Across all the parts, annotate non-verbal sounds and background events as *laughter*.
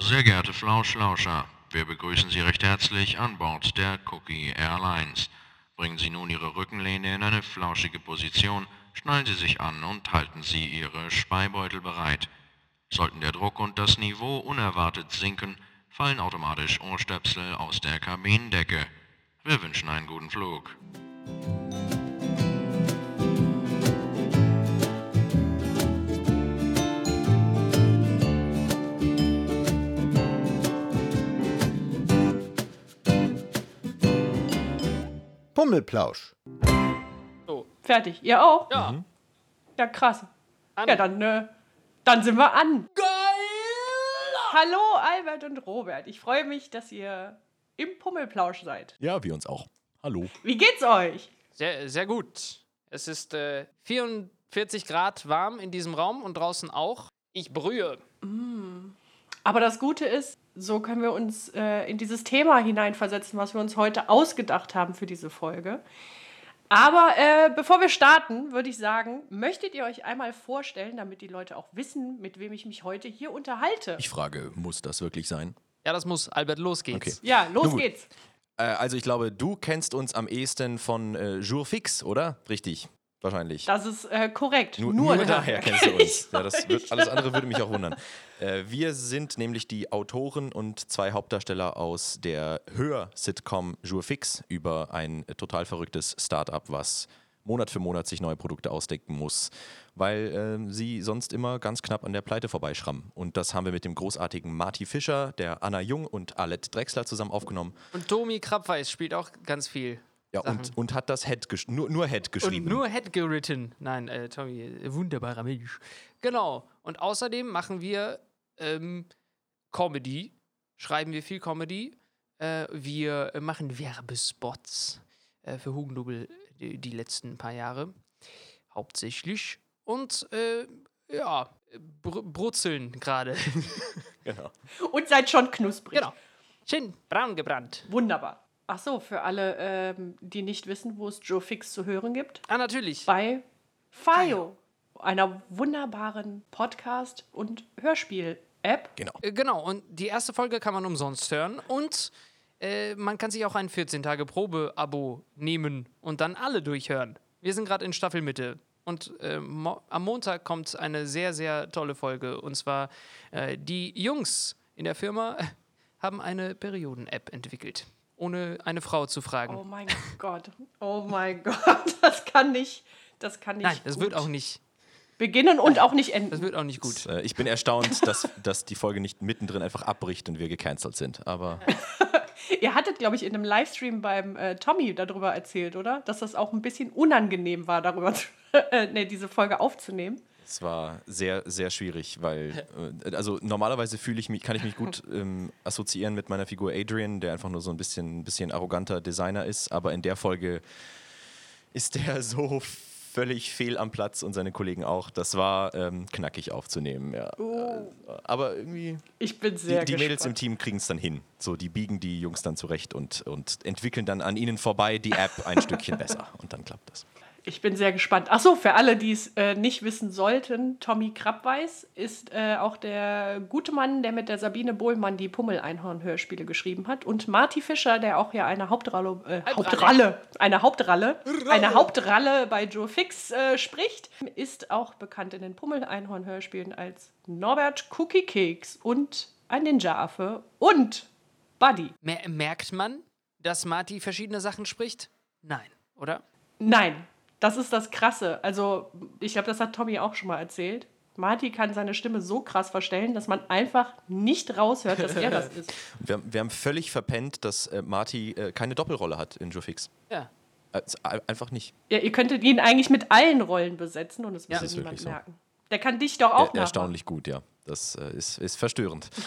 Sehr geehrte Flauschlauscher, wir begrüßen Sie recht herzlich an Bord der Cookie Airlines. Bringen Sie nun Ihre Rückenlehne in eine flauschige Position, schnallen Sie sich an und halten Sie Ihre Speibeutel bereit. Sollten der Druck und das Niveau unerwartet sinken, fallen automatisch Ohrstöpsel aus der Kabinendecke. Wir wünschen einen guten Flug. Pummelplausch. So, fertig. Ihr auch? Ja. Ja, krass. An. Ja, dann, äh, dann sind wir an. Geil! Hallo, Albert und Robert. Ich freue mich, dass ihr im Pummelplausch seid. Ja, wir uns auch. Hallo. Wie geht's euch? Sehr, sehr gut. Es ist äh, 44 Grad warm in diesem Raum und draußen auch. Ich brühe. Aber das Gute ist, so können wir uns äh, in dieses Thema hineinversetzen, was wir uns heute ausgedacht haben für diese Folge. Aber äh, bevor wir starten, würde ich sagen, möchtet ihr euch einmal vorstellen, damit die Leute auch wissen, mit wem ich mich heute hier unterhalte? Ich frage, muss das wirklich sein? Ja, das muss. Albert, los geht's. Okay. ja, los geht's. Äh, also ich glaube, du kennst uns am ehesten von äh, Jour Fix, oder? Richtig, wahrscheinlich. Das ist äh, korrekt. Nur, Nur, nur daher *laughs* kennst du uns. Ja, das wird, alles andere würde mich auch wundern. Äh, wir sind nämlich die Autoren und zwei Hauptdarsteller aus der Hör-Sitcom Jour Fix über ein äh, total verrücktes Startup, was Monat für Monat sich neue Produkte ausdenken muss, weil ähm, sie sonst immer ganz knapp an der Pleite vorbeischrammen. Und das haben wir mit dem großartigen Marty Fischer, der Anna Jung und Alette Drexler zusammen aufgenommen. Und Tomi Krabweis spielt auch ganz viel. Ja, Sachen. und, und hat das Head gesch nur, nur Head geschrieben. Und nur Head geritten. Nein, äh, Tommy, äh, wunderbarer Mensch. Genau. Und außerdem machen wir ähm, Comedy. Schreiben wir viel Comedy. Äh, wir machen Werbespots äh, für Hugendubel die, die letzten paar Jahre. Hauptsächlich. Und äh, ja, br brutzeln gerade. *laughs* genau. Und seid schon knusprig. genau. Schön braun gebrannt. Wunderbar. Ach so, für alle, ähm, die nicht wissen, wo es Joe Fix zu hören gibt, Ah, natürlich. bei FIO, einer wunderbaren Podcast- und Hörspiel-App. Genau. Äh, Genau, und die erste Folge kann man umsonst hören und äh, man kann sich auch ein 14-Tage-Probe-Abo nehmen und dann alle durchhören. Wir sind gerade in Staffelmitte und äh, mo am Montag kommt eine sehr, sehr tolle Folge und zwar äh, die Jungs in der Firma *laughs* haben eine Perioden-App entwickelt, ohne eine Frau zu fragen. Oh mein Gott. Oh mein Gott. *laughs* Das kann nicht. Das kann nicht. Nein, das gut wird auch nicht, beginnen und auch nicht enden. das wird auch nicht gut. Äh, Ich bin erstaunt, *laughs* dass, dass die Folge nicht mittendrin einfach abbricht und wir gecancelt sind. Aber *laughs* Ihr hattet, glaube ich, in einem Livestream beim äh, Tommy darüber erzählt, oder? Dass das auch ein bisschen unangenehm war, darüber zu, äh, nee, diese Folge aufzunehmen. Es war sehr, sehr schwierig, weil, äh, also normalerweise fühle ich mich, kann ich mich gut *laughs* ähm, assoziieren mit meiner Figur Adrian, der einfach nur so ein bisschen, ein bisschen arroganter Designer ist. Aber in der Folge ist der *laughs* so völlig fehl am Platz und seine Kollegen auch. Das war ähm, knackig aufzunehmen, ja. Äh, aber irgendwie, Ich bin die, sehr die Mädels im. Team kriegen es dann hin. So, die biegen die Jungs dann zurecht und, und entwickeln dann an ihnen vorbei die App ein Stückchen besser. Und dann klappt das. Ich bin sehr gespannt. Ach so, für alle, die es äh, nicht wissen sollten, Tommy Krabweis ist äh, auch der gute Mann, der mit der Sabine Bohlmann die Pummel-Einhorn-Hörspiele geschrieben hat. Und Marty Fischer, der auch ja eine Hauptrolle, äh, Hauptralle, eine Hauptralle, eine Hauptralle bei Joe Fix äh, spricht, ist auch bekannt in den Pummel-Einhorn-Hörspielen als Norbert Cookie Keks und ein Ninja-Affe und Buddy. Mer merkt man, dass Marty verschiedene Sachen spricht? Nein, oder? Nein, das ist das Krasse. Also, ich glaube, das hat Tommy auch schon mal erzählt. Marty kann seine Stimme so krass verstellen, dass man einfach nicht raushört, dass er das *laughs* ist. Wir, haben- wir haben völlig verpennt, dass äh, Marty äh, keine Doppelrolle hat in Joe Fix. Ja. Also, ein- einfach nicht. Ja, ihr könntet ihn eigentlich mit allen Rollen besetzen und es Ja. würde Das ist niemand wirklich so. merken. Der kann dich doch auch Er, erstaunlich gut, ja. Das äh, ist, ist verstörend. *laughs*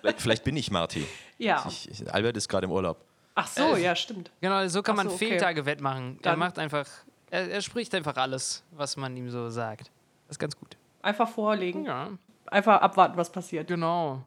vielleicht, vielleicht bin ich Marty. Ja. Ich, ich, Albert ist gerade im Urlaub. Ach so, ja, stimmt. Genau, so kann Ach man so, okay. Fehltage wettmachen. Er Dann- macht einfach, er, er spricht einfach alles, was man ihm so sagt. Das ist ganz gut. Einfach vorlegen. Ja, Einfach abwarten, was passiert. genau.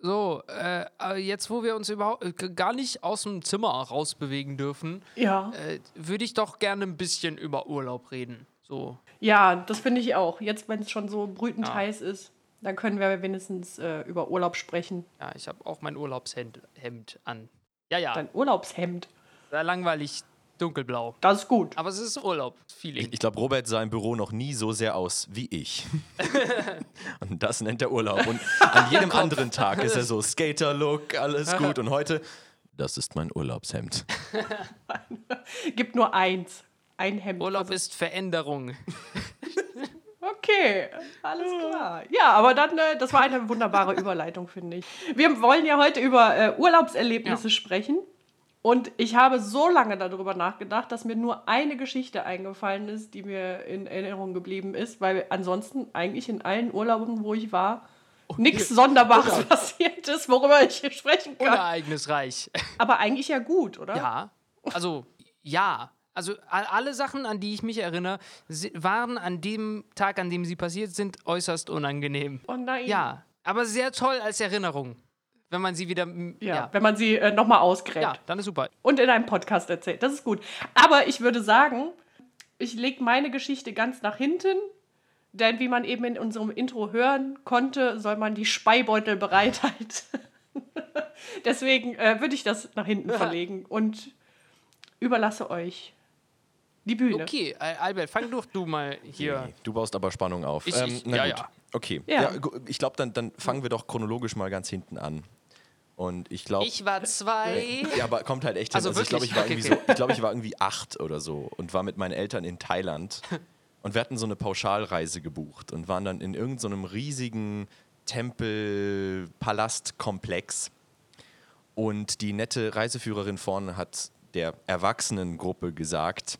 So, äh, jetzt, wo wir uns überhaupt äh, gar nicht aus dem Zimmer rausbewegen dürfen, Ja. äh, würde ich doch gerne ein bisschen über Urlaub reden. So, Ja, das finde ich auch. Jetzt, wenn es schon so brütend heiß ist. Dann können wir wenigstens äh, über Urlaub sprechen. Ja, ich habe auch mein Urlaubshemd Hemd an. Ja, ja, Dein Urlaubshemd. sehr langweilig dunkelblau. Das ist gut. Aber es ist Urlaub. Feeling. Ich, ich glaube, Robert sah im Büro noch nie so sehr aus wie ich. *laughs* und das nennt er Urlaub. Und an jedem *laughs* anderen Tag ist er so Skater-Look, alles gut. *laughs* Und heute, das ist mein Urlaubshemd. Gibt nur eins. Ein Hemd. Urlaub ist Veränderung. Okay, alles klar. Ja, aber dann, äh, das war eine wunderbare *laughs* Überleitung, finde ich. Wir wollen ja heute über äh, Urlaubserlebnisse Ja. sprechen. Und ich habe so lange darüber nachgedacht, dass mir nur eine Geschichte eingefallen ist, die mir in Erinnerung geblieben ist, weil ansonsten eigentlich in allen Urlauben, wo ich war, nichts Sonderbares passiert ist, worüber ich hier sprechen kann. Unereignisreich. Aber eigentlich ja gut, oder? Ja, also ja. Also alle Sachen, an die ich mich erinnere, waren an dem Tag, an dem sie passiert sind, äußerst unangenehm. Oh nein. Ja, aber sehr toll als Erinnerung. Wenn man sie wieder. Ja, Ja, wenn man sie äh, nochmal ausgräbt. ja dann ist super. und in einem Podcast erzählt. Das ist gut. Aber ich würde sagen, ich lege meine Geschichte ganz nach hinten. Denn wie man eben in unserem Intro hören konnte, soll man die Speibeutel bereithalten. *laughs* Deswegen äh, würde ich das nach hinten *laughs* verlegen und überlasse euch die Bühne. Okay, Al- Albert, fang doch du mal hier. Nee, Du baust aber Spannung auf. Ich- ähm, ich- na ja, gut. ja. Okay. Ja. Ja. ich glaube, dann, dann fangen wir doch chronologisch mal ganz hinten an. Und ich glaube. Ich war zwei. *laughs* Ja, aber kommt halt echt hin. Also Also, ich glaube, ich war Okay, irgendwie okay. so, ich glaube, ich war irgendwie acht oder so und war mit meinen Eltern in Thailand. *laughs* Und wir hatten so eine Pauschalreise gebucht und waren dann in irgendeinem riesigen Tempel-Palast-Komplex. Und die nette Reiseführerin vorne hat der Erwachsenengruppe gesagt,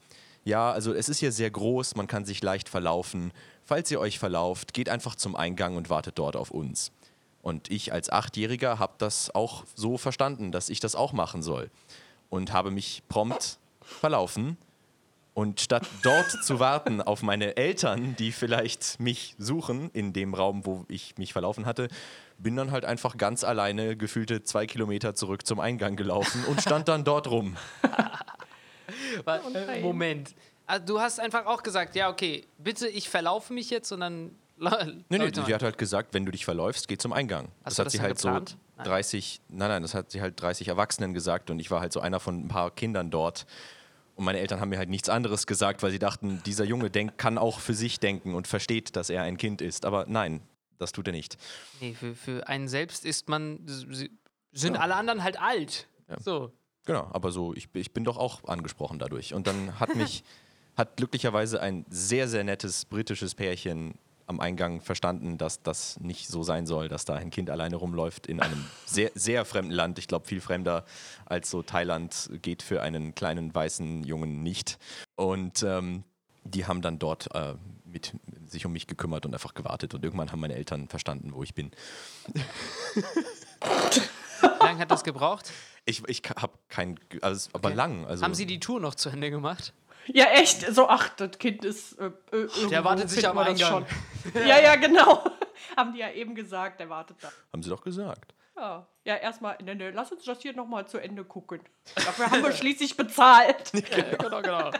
ja, also es ist hier sehr groß, man kann sich leicht verlaufen. Falls ihr euch verlauft, geht einfach zum Eingang und wartet dort auf uns. Und ich als Achtjähriger habe das auch so verstanden, dass ich das auch machen soll. Und habe mich prompt verlaufen. Und statt dort zu warten auf meine Eltern, die vielleicht mich suchen in dem Raum, wo ich mich verlaufen hatte, bin dann halt einfach ganz alleine gefühlte zwei Kilometer zurück zum Eingang gelaufen und stand dann dort rum. *laughs* *laughs* Äh, nein. Moment. Also, du hast einfach auch gesagt, ja, okay, bitte, ich verlaufe mich jetzt und dann. *laughs* Nee, nee, sie hat halt gesagt, wenn du dich verläufst, geh zum Eingang. Hast das du hat das sie halt geplant? so Nein. 30, nein, nein, das hat sie halt 30 Erwachsenen gesagt und ich war halt so einer von ein paar Kindern dort. Und meine Eltern haben mir halt nichts anderes gesagt, weil sie dachten, dieser Junge denk, kann auch für sich denken und versteht, dass er ein Kind ist. Aber nein, das tut er nicht. Nee, für, für einen selbst ist man. Sind alle anderen halt alt. So. Genau, aber so, ich, ich bin doch auch angesprochen dadurch. Und dann hat mich, *laughs* hat glücklicherweise ein sehr, sehr nettes britisches Pärchen am Eingang verstanden, dass das nicht so sein soll, dass da ein Kind alleine rumläuft in einem *laughs* sehr, sehr fremden Land. Ich glaube, viel fremder als so Thailand geht für einen kleinen weißen Jungen nicht. Und ähm, die haben dann dort äh, mit, sich um mich gekümmert und einfach gewartet. Und irgendwann haben meine Eltern verstanden, wo ich bin. *laughs* Wie lange hat das gebraucht? Ich, ich habe kein, also, aber Okay. lang. Also, Haben sie die Tour noch zu Ende gemacht? Ja, echt. So, ach, das Kind ist. Äh, äh, irgendwo wartet sich am das Eingang. schon. ja, ja, genau. *laughs* Haben die ja eben gesagt, der wartet da. haben sie doch gesagt. Ja, ja erstmal, ne, ne, lass uns das hier nochmal zu Ende gucken. Dafür haben wir schließlich bezahlt. *laughs* Ja, genau, genau.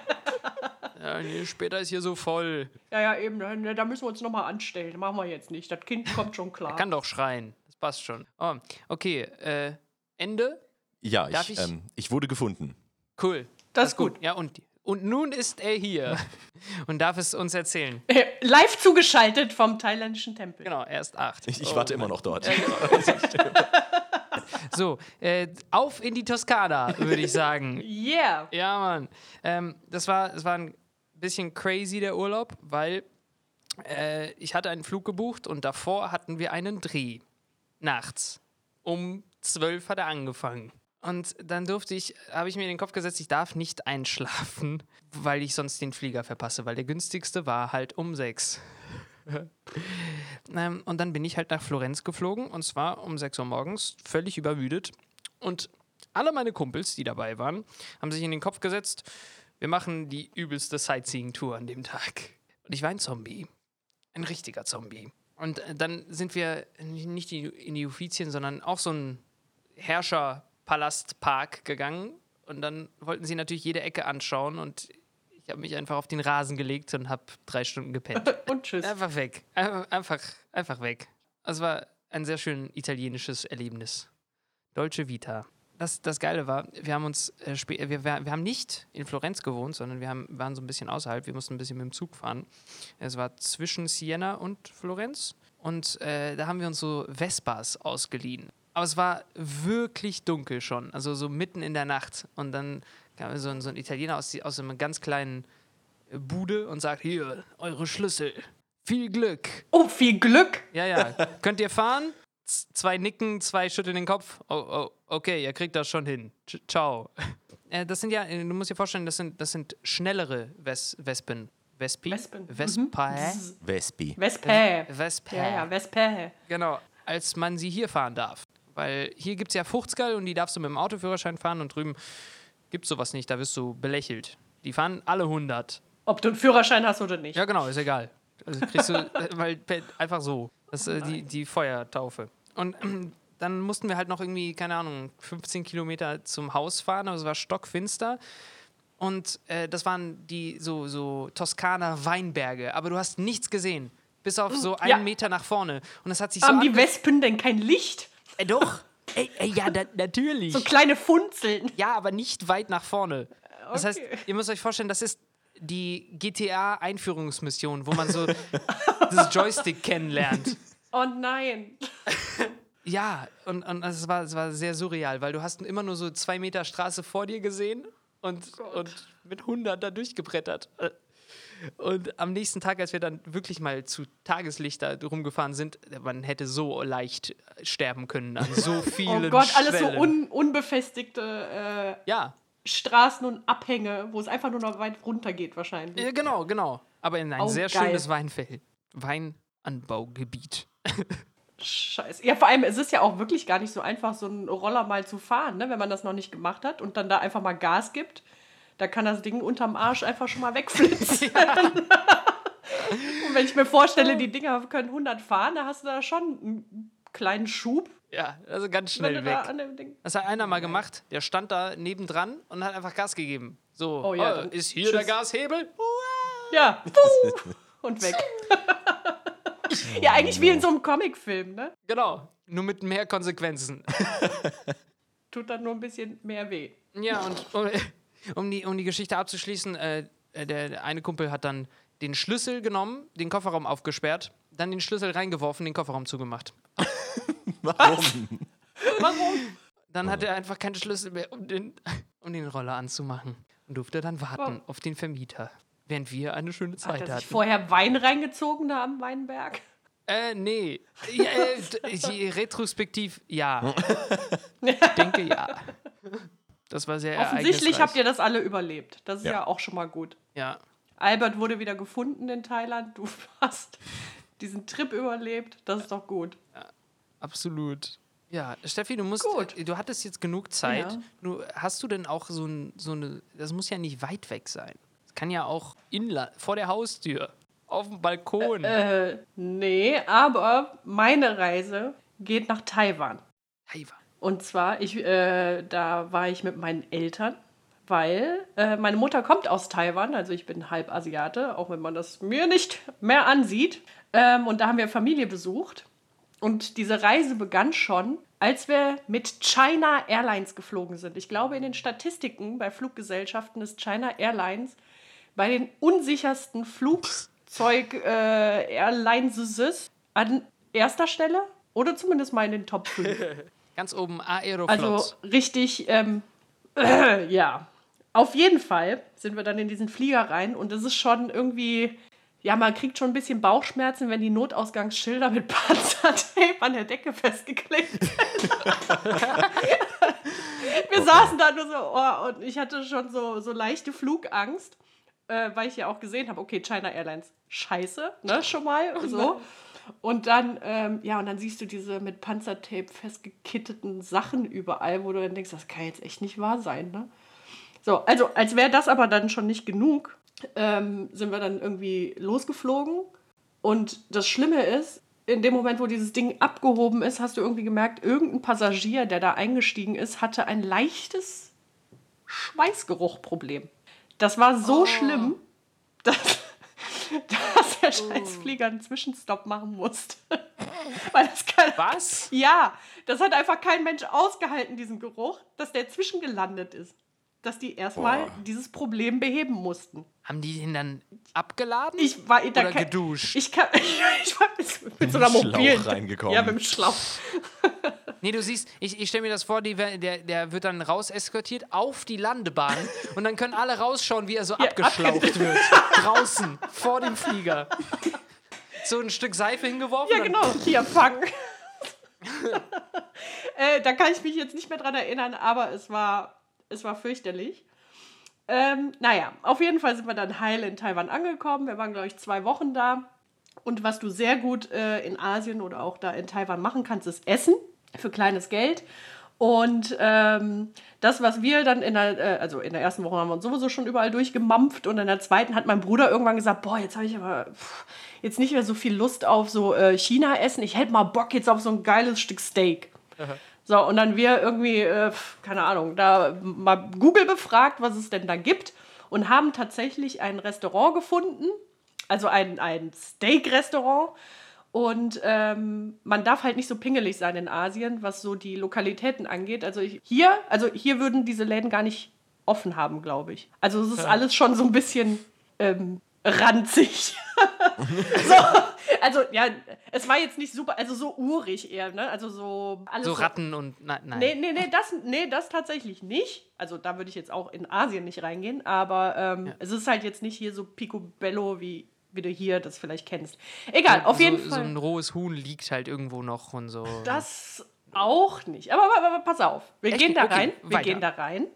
Ja, nee, später ist hier so voll. Ja, ja, eben, ne, da müssen wir uns nochmal anstellen. Machen wir jetzt nicht. Das Kind kommt schon klar. Kann doch schreien. Das passt schon. Oh, okay, äh, Ende? Ja, Darf ich, ich- ähm, ich wurde gefunden. Cool. Das ist gut. Ja, und, und nun ist er hier *laughs* und darf es uns erzählen. Live zugeschaltet vom thailändischen Tempel. Genau, er ist acht. Ich, ich Oh, warte immer noch dort. *laughs* So, äh, auf in die Toskana, würde ich sagen. *laughs* Yeah. Ja, Mann. Ähm, das, war, das war ein bisschen crazy, der Urlaub, weil äh, ich hatte einen Flug gebucht und davor hatten wir einen Dreh. Nachts. Um 12 hat er angefangen. Und dann durfte ich, habe ich mir in den Kopf gesetzt, ich darf nicht einschlafen, weil ich sonst den Flieger verpasse, weil der günstigste war halt um 6. *laughs* ähm, und dann bin ich halt nach Florenz geflogen und zwar um 6 Uhr morgens, völlig übermüdet. Und alle meine Kumpels, die dabei waren, haben sich in den Kopf gesetzt, wir machen die übelste Sightseeing-Tour an dem Tag. Und ich war ein Zombie. Ein richtiger Zombie. Und dann sind wir nicht in die- Uffizien, sondern auch so ein Herrscherpalastpark gegangen. Und dann wollten sie natürlich jede Ecke anschauen und ich habe mich einfach auf den Rasen gelegt und habe drei Stunden gepennt. *laughs* Und tschüss. Einfach weg. Einfach, einfach, weg. Es war ein sehr schön italienisches Erlebnis. Dolce Vita. Das, das Geile war, wir haben uns äh, wir, wir, wir haben nicht in Florenz gewohnt, sondern wir haben, waren so ein bisschen außerhalb. Wir mussten ein bisschen mit dem Zug fahren. Es war zwischen Siena und Florenz. Und äh, da haben wir uns so Vespas ausgeliehen. Aber es war wirklich dunkel schon, also so mitten in der Nacht. Und dann kam so ein, so ein Italiener aus, die, aus einem ganz kleinen äh, Bude und sagt: Hier, eure Schlüssel. Viel Glück. Oh, viel Glück! Ja, ja. *laughs* Könnt ihr fahren? Z zwei nicken, zwei schütteln den Kopf. Oh, oh, okay, ihr kriegt das schon hin. Tsch- Ciao. *laughs* Äh, das sind ja, du musst dir vorstellen, das sind, das sind schnellere Ves Wespen. Vespi? Wespen. Mhm. Vespae? Vespi. Vespa. Vespae. Ja, ja, Vespa. Genau, als man sie hier fahren darf. Weil hier gibt es ja Fuchtsgall und die darfst du mit dem Autoführerschein fahren und drüben gibt es sowas nicht, da wirst du belächelt. Die fahren alle 100. Ob du einen Führerschein hast oder nicht. Ja, genau, ist egal. Also kriegst du äh, weil, pe- einfach so. Das ist äh, die, die Feuertaufe. Und dann mussten wir halt noch irgendwie, keine Ahnung, 15 Kilometer zum Haus fahren, aber es war stockfinster. Und äh, das waren die so, so Toskana Weinberge, aber du hast nichts gesehen. Bis auf so einen Ja. Meter nach vorne. Und das hat sich Haben so die Wespen denn kein Licht? Äh, doch. Ey, ey, ja, da, natürlich. So kleine Funzeln. Ja, aber nicht weit nach vorne. Das heißt, Okay. ihr müsst euch vorstellen, das ist die GTA-Einführungsmission, wo man so *laughs* das Joystick kennenlernt. Oh nein. *laughs* Ja, und, und es, war, es war sehr surreal, weil du hast immer nur so zwei Meter Straße vor dir gesehen und, und mit 100 da durchgebrettert. Und am nächsten Tag, als wir dann wirklich mal zu Tageslicht da rumgefahren sind, man hätte so leicht sterben können an so *laughs* vielen Oh Gott, alles so Schwellen. un unbefestigte äh, Ja, Straßen und Abhänge, wo es einfach nur noch weit runter geht wahrscheinlich. Ja, genau, genau. Aber in ein Oh, sehr geil. schönes Weinfeld. Weinanbaugebiet. Scheiße. Ja, vor allem, es ist ja auch wirklich gar nicht so einfach, so einen Roller mal zu fahren, ne? wenn man das noch nicht gemacht hat und dann da einfach mal Gas gibt. Da kann das Ding unterm Arsch einfach schon mal wegflitzen. *laughs* *laughs* und wenn ich mir vorstelle, die Dinger können 100 fahren, da hast du da schon einen kleinen Schub. Ja, also ganz schnell da weg. an dem Ding. Das hat einer mal gemacht, der stand da nebendran und hat einfach Gas gegeben. So, Oh ja, oh, ist hier tschüss. der Gashebel? Ja. *laughs* Und weg. ja, eigentlich wie in so einem Comicfilm, ne? Genau, nur mit mehr Konsequenzen. Tut dann nur ein bisschen mehr weh. ja, und um, die, um die Geschichte abzuschließen, äh, der, der eine Kumpel hat dann den Schlüssel genommen, den Kofferraum aufgesperrt, dann den Schlüssel reingeworfen, den Kofferraum zugemacht. *laughs* Warum? *laughs* Warum? Dann hat er einfach keinen Schlüssel mehr, um den, *laughs* um den Roller anzumachen. Und durfte dann warten auf den Vermieter. Während wir eine schöne Hat Zeit er sich hatten. vorher Wein reingezogen da am Weinberg? Äh, nee. Ja, äh, retrospektiv, ja. Ich denke, ja. Das war sehr Offensichtlich habt ihr das alle überlebt. Das ist ja, Ja. auch schon mal gut. Ja. Albert wurde wieder gefunden in Thailand. Du *laughs* hast diesen Trip überlebt. Das ist doch gut. Absolut. Ja, Steffi, du musst, Gut. äh, du hattest jetzt genug Zeit. Ja. Du, hast du denn auch so, ein, so eine, das muss ja nicht weit weg sein. Es kann ja auch inla vor der Haustür, auf dem Balkon. Äh, nee, aber meine Reise geht nach Taiwan. Taiwan. Und zwar, ich, äh, da war ich mit meinen Eltern, weil äh, meine Mutter kommt aus Taiwan, also ich bin halb Asiate, auch wenn man das mir nicht mehr ansieht. Ähm, und da haben wir Familie besucht. Und diese Reise begann schon, als wir mit China Airlines geflogen sind. Ich glaube, in den Statistiken bei Fluggesellschaften ist China Airlines bei den unsichersten Flugzeug äh, an erster Stelle oder zumindest mal in den Top 5. *laughs* Ganz oben Aeroflot. Also richtig, ähm, äh, ja. Auf jeden Fall sind wir dann in diesen Flieger rein und es ist schon irgendwie, ja, man kriegt schon ein bisschen Bauchschmerzen, wenn die Notausgangsschilder mit *laughs* Panzertape an der Decke festgeklebt sind. *laughs* wir saßen da nur so, oh, und ich hatte schon so, so leichte Flugangst, äh, weil ich ja auch gesehen habe, okay, China Airlines, scheiße, ne, schon mal, so. *laughs* Und dann, ähm, ja, und dann siehst du diese mit Panzertape festgekitteten Sachen überall, wo du dann denkst, das kann jetzt echt nicht wahr sein, ne? So, also als wäre das aber dann schon nicht genug, ähm, sind wir dann irgendwie losgeflogen. Und das Schlimme ist, in dem Moment, wo dieses Ding abgehoben ist, hast du irgendwie gemerkt, irgendein Passagier, der da eingestiegen ist, hatte ein leichtes Schweißgeruchproblem. Das war so schlimm, dass, *laughs* dass der Scheißflieger einen Zwischenstopp machen musste. *laughs* Weil das kein, Was? ja, das hat einfach kein Mensch ausgehalten, diesen Geruch, dass der zwischengelandet ist. Dass die erstmal Boah. dieses Problem beheben mussten. Haben die ihn dann abgeladen? Ich war da Oder kein- geduscht? Ich, kann, *laughs* ich war mit, mit so einer Mit dem Schlauch mobilen. reingekommen. Ja, mit dem Schlauch. Nee, du siehst, ich, ich stelle mir das vor, die, der, der wird dann raus eskortiert auf die Landebahn *laughs* und dann können alle rausschauen, wie er so Ja, abgeschlaucht *laughs* wird. Draußen, vor dem Flieger. So ein Stück Seife hingeworfen. Ja, genau. Hier, fangen. *laughs* äh, da kann ich mich jetzt nicht mehr dran erinnern, aber es war, es war fürchterlich. Ähm, naja, auf jeden Fall sind wir dann heil in Taiwan angekommen. Wir waren, glaube ich, zwei Wochen da. Und was du sehr gut äh, in Asien oder auch da in Taiwan machen kannst, ist Essen für kleines Geld. Und ähm, das, was wir dann in der, äh, also in der ersten Woche haben wir uns sowieso schon überall durchgemampft und in der zweiten hat mein Bruder irgendwann gesagt, boah, jetzt habe ich aber pff, jetzt nicht mehr so viel Lust auf so äh, China-Essen. Ich hätte mal Bock jetzt auf so ein geiles Stück Steak. So, und dann wir irgendwie, äh, keine Ahnung, da mal Google befragt, was es denn da gibt und haben tatsächlich ein Restaurant gefunden, also ein, ein Steak-Restaurant. Und ähm, man darf halt nicht so pingelig sein in Asien, was so die Lokalitäten angeht. Also ich, hier, also hier würden diese Läden gar nicht offen haben, glaube ich. Also es ist alles schon so ein bisschen ähm, ranzig. *laughs* so, also ja, es war jetzt nicht super, also so urig eher, ne? Also so alles So Ratten und. Nein, nein. Nee, nee, nee, das, nee, das tatsächlich nicht. Also da würde ich jetzt auch in Asien nicht reingehen, aber ähm, es ist halt jetzt nicht hier so picobello, wie, wie du hier das vielleicht kennst. Egal, auf so, jeden So Fall. ein rohes Huhn liegt halt irgendwo noch und so. das auch nicht. Aber, aber, aber pass auf, wir Echt? gehen da Okay, rein, wir weiter. gehen da rein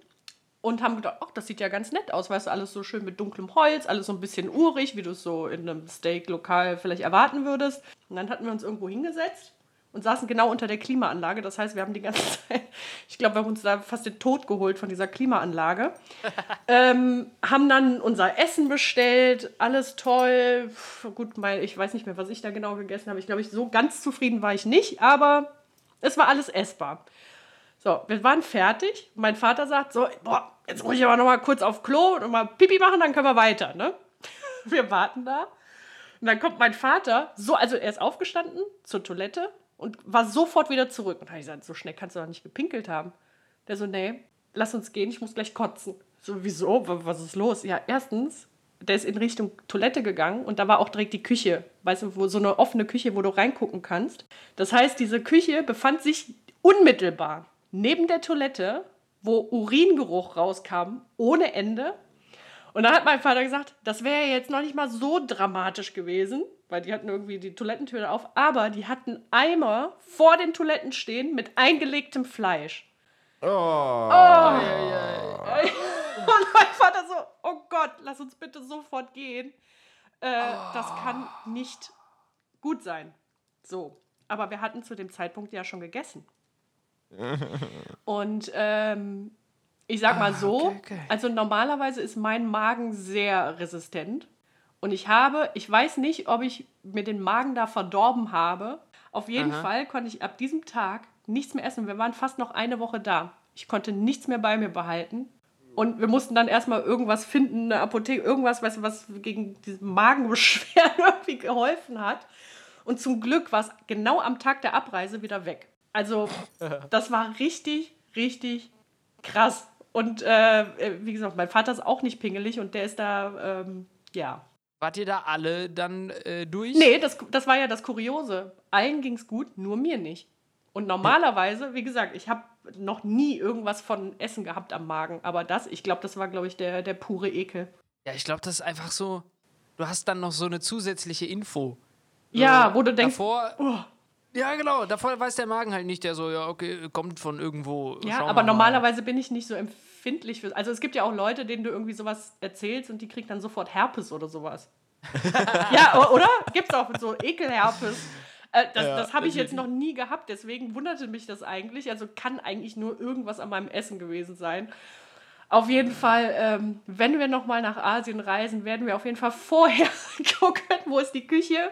und haben gedacht, ach, das sieht ja ganz nett aus, weißt du, alles so schön mit dunklem Holz, alles so ein bisschen urig, wie du es so in einem Steak-Lokal vielleicht erwarten würdest. Und dann hatten wir uns irgendwo hingesetzt und saßen genau unter der Klimaanlage. Das heißt, wir haben die ganze *laughs* Zeit, ich glaube, wir haben uns da fast den Tod geholt von dieser Klimaanlage. *laughs* ähm, haben dann unser Essen bestellt, alles toll. Puh, gut, mein, ich weiß nicht mehr, was ich da genau gegessen habe. Ich glaube, ich so ganz zufrieden war ich nicht, aber es war alles essbar. So, wir waren fertig. Mein Vater sagt so, boah, jetzt muss ich aber noch mal kurz auf Klo und mal Pipi machen, dann können wir weiter, ne? *laughs* Wir warten da. Und dann kommt mein Vater, so, also er ist aufgestanden zur Toilette und war sofort wieder zurück. Und habe ich gesagt, so schnell kannst du doch nicht gepinkelt haben. Der so, nee, lass uns gehen, ich muss gleich kotzen. So, wieso? Was ist los? Ja, erstens, der ist in Richtung Toilette gegangen und da war auch direkt die Küche. Weißt du, wo so eine offene Küche, wo du reingucken kannst. Das heißt, diese Küche befand sich unmittelbar neben der Toilette, wo Uringeruch rauskam, ohne Ende. Und dann hat mein Vater gesagt, das wäre jetzt noch nicht mal so dramatisch gewesen, weil die hatten irgendwie die Toilettentür auf, aber die hatten Eimer vor den Toiletten stehen mit eingelegtem Fleisch. Oh. *laughs* Und mein Vater so, oh Gott, lass uns bitte sofort gehen. Äh, Das kann nicht gut sein. So. Aber wir hatten zu dem Zeitpunkt ja schon gegessen. *laughs* Und ähm, ich sag mal so, okay, okay. also normalerweise ist mein Magen sehr resistent. Und ich habe, ich weiß nicht, ob ich mir den Magen da verdorben habe. Auf jeden Aha. Fall konnte ich ab diesem Tag nichts mehr essen. Wir waren fast noch eine Woche da. Ich konnte nichts mehr bei mir behalten. Und wir mussten dann erstmal irgendwas finden, eine Apotheke, irgendwas, weißt du, was gegen diese Magenbeschwerden *laughs* irgendwie geholfen hat. Und zum Glück war es genau am Tag der Abreise wieder weg. Also, das war richtig, richtig krass. Und äh, wie gesagt, mein Vater ist auch nicht pingelig und der ist da, ähm, ja. Wart ihr da alle dann äh, durch? Nee, das, das war ja das Kuriose. Allen ging es gut, nur mir nicht. Und normalerweise, wie gesagt, ich habe noch nie irgendwas von Essen gehabt am Magen. Aber das, ich glaube, das war, glaube ich, der, der pure Ekel. Ja, ich glaube, das ist einfach so. Du hast dann noch so eine zusätzliche Info. Ja, So, wo du denkst, Davor, oh, ja, genau. Davor weiß der Magen halt nicht, der so, ja, okay, kommt von irgendwo. Ja, aber normalerweise bin ich nicht so empfindlich für. Also es gibt ja auch Leute, denen du irgendwie sowas erzählst und die kriegen dann sofort Herpes oder sowas. *laughs* ja, oder? Gibt's auch so Ekelherpes. Äh, das Ja, das habe ich jetzt noch nie gehabt, deswegen wunderte mich das eigentlich. Also kann eigentlich nur irgendwas an meinem Essen gewesen sein. Auf jeden Fall, ähm, wenn wir nochmal nach Asien reisen, werden wir auf jeden Fall vorher *laughs* gucken, wo ist die Küche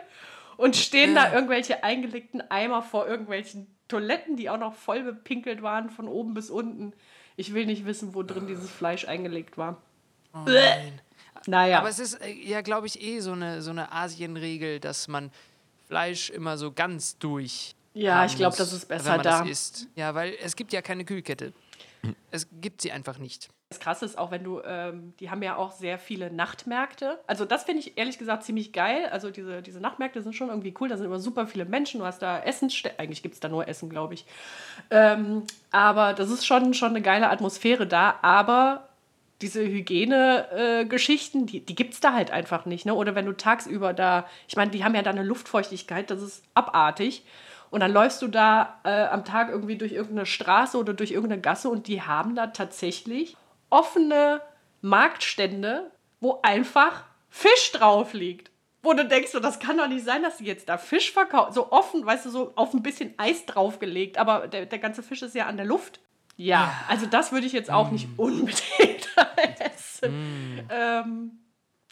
und stehen da irgendwelche eingelegten Eimer vor irgendwelchen Toiletten, die auch noch voll bepinkelt waren von oben bis unten. Ich will nicht wissen, wo drin dieses Fleisch eingelegt war. Oh nein. Naja. Aber es ist äh, ja, glaube ich, eh so eine, so eine Asien-Regel, dass man Fleisch immer so ganz durch. Ja, ich glaube, das ist besser da. Ja, weil es gibt ja keine Kühlkette. Es gibt sie einfach nicht. Das Krasse ist auch, wenn du, ähm, die haben ja auch sehr viele Nachtmärkte. Also das finde ich ehrlich gesagt ziemlich geil. Also diese, diese Nachtmärkte sind schon irgendwie cool. Da sind immer super viele Menschen. Du hast da Essen. Eigentlich gibt es da nur Essen, glaube ich. Ähm, aber das ist schon, schon eine geile Atmosphäre da. Aber diese Hygiene-Geschichten, die, die gibt es da halt einfach nicht. Ne? Oder wenn du tagsüber da, ich meine, die haben ja da eine Luftfeuchtigkeit, das ist abartig. Und dann läufst du da äh, am Tag irgendwie durch irgendeine Straße oder durch irgendeine Gasse und die haben da tatsächlich offene Marktstände, wo einfach Fisch drauf liegt. Wo du denkst, so, das kann doch nicht sein, dass sie jetzt da Fisch verkaufen. So offen, weißt du, so auf ein bisschen Eis draufgelegt, aber der, der ganze Fisch ist ja an der Luft. Ja, also das würde ich jetzt auch nicht Mm. unbedingt *laughs* essen. Ähm,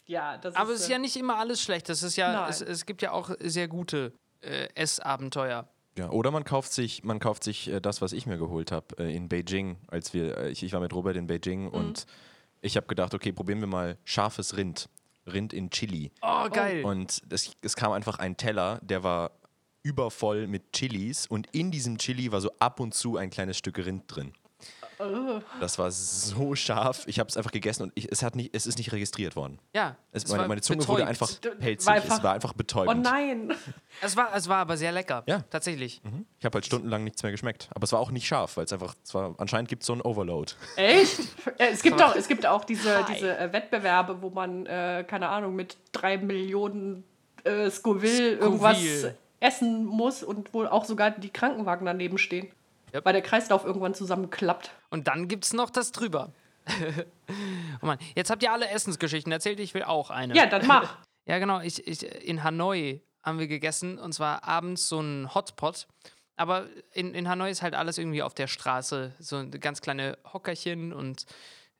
ja, das Aber ist, es ist ja nicht immer alles schlecht. Das ist ja, es, es gibt ja auch sehr gute äh, Essabenteuer. Ja, oder man kauft sich, man kauft sich äh, das, was ich mir geholt habe äh, in Beijing, als wir, äh, ich, ich war mit Robert in Beijing Mhm. und ich habe gedacht, okay, probieren wir mal scharfes Rind. Rind in Chili. Oh, geil. Und es, es kam einfach ein Teller, der war übervoll mit Chilis und in diesem Chili war so ab und zu ein kleines Stück Rind drin. Oh. Das war so scharf. Ich habe es einfach gegessen und ich, es, hat nicht, es ist nicht registriert worden. ja, Es, meine, meine Zunge betäubt. wurde einfach pelzig. war einfach- es war einfach Oh betäubend. nein. *laughs* Es war, es war aber sehr lecker. Ja. Tatsächlich. Ich habe halt stundenlang nichts mehr geschmeckt. Aber es war auch nicht scharf, weil es einfach, es war, anscheinend gibt es so einen Overload. Echt? Es, gibt *laughs* auch, es gibt auch diese, Hi. diese äh, Wettbewerbe, wo man, äh, keine Ahnung, mit drei Millionen äh, Scoville irgendwas Scoville. essen muss und wo auch sogar die Krankenwagen daneben stehen. Yep. Weil der Kreislauf irgendwann zusammenklappt. Und dann gibt's noch das drüber. *laughs* oh Mann, jetzt habt ihr alle Essensgeschichten erzählt, ich will auch eine. Ja, dann mach. *laughs* Ja, genau. Ich, ich, in Hanoi haben wir gegessen und zwar abends so ein Hotpot. Aber in, in Hanoi ist halt alles irgendwie auf der Straße. So ein ganz kleine Hockerchen und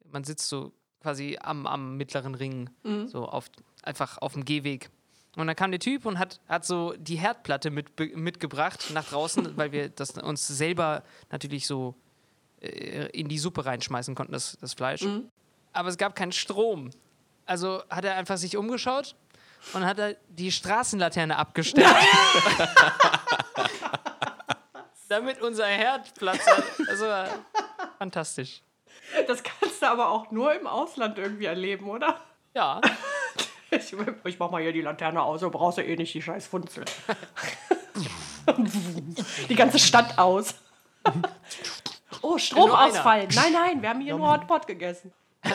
man sitzt so quasi am, am mittleren Ring, so auf, einfach auf dem Gehweg. Und dann kam der Typ und hat, hat so die Herdplatte mit, mitgebracht nach draußen, *laughs* weil wir das uns selber natürlich so äh, in die Suppe reinschmeißen konnten, das, das Fleisch. Aber es gab keinen Strom. Also hat er einfach sich umgeschaut und hat er die Straßenlaterne abgestellt. *laughs* Damit unser Herd Platz hat. Also war fantastisch. Das kannst du aber auch nur im Ausland irgendwie erleben, oder? Ja, Ich, ich mach mal hier die Laterne aus, du brauchst ja eh nicht die scheiß Funzel. die ganze Stadt aus. Oh, Stromausfall. Nein, nein, wir haben hier nur Hotpot gegessen. *laughs*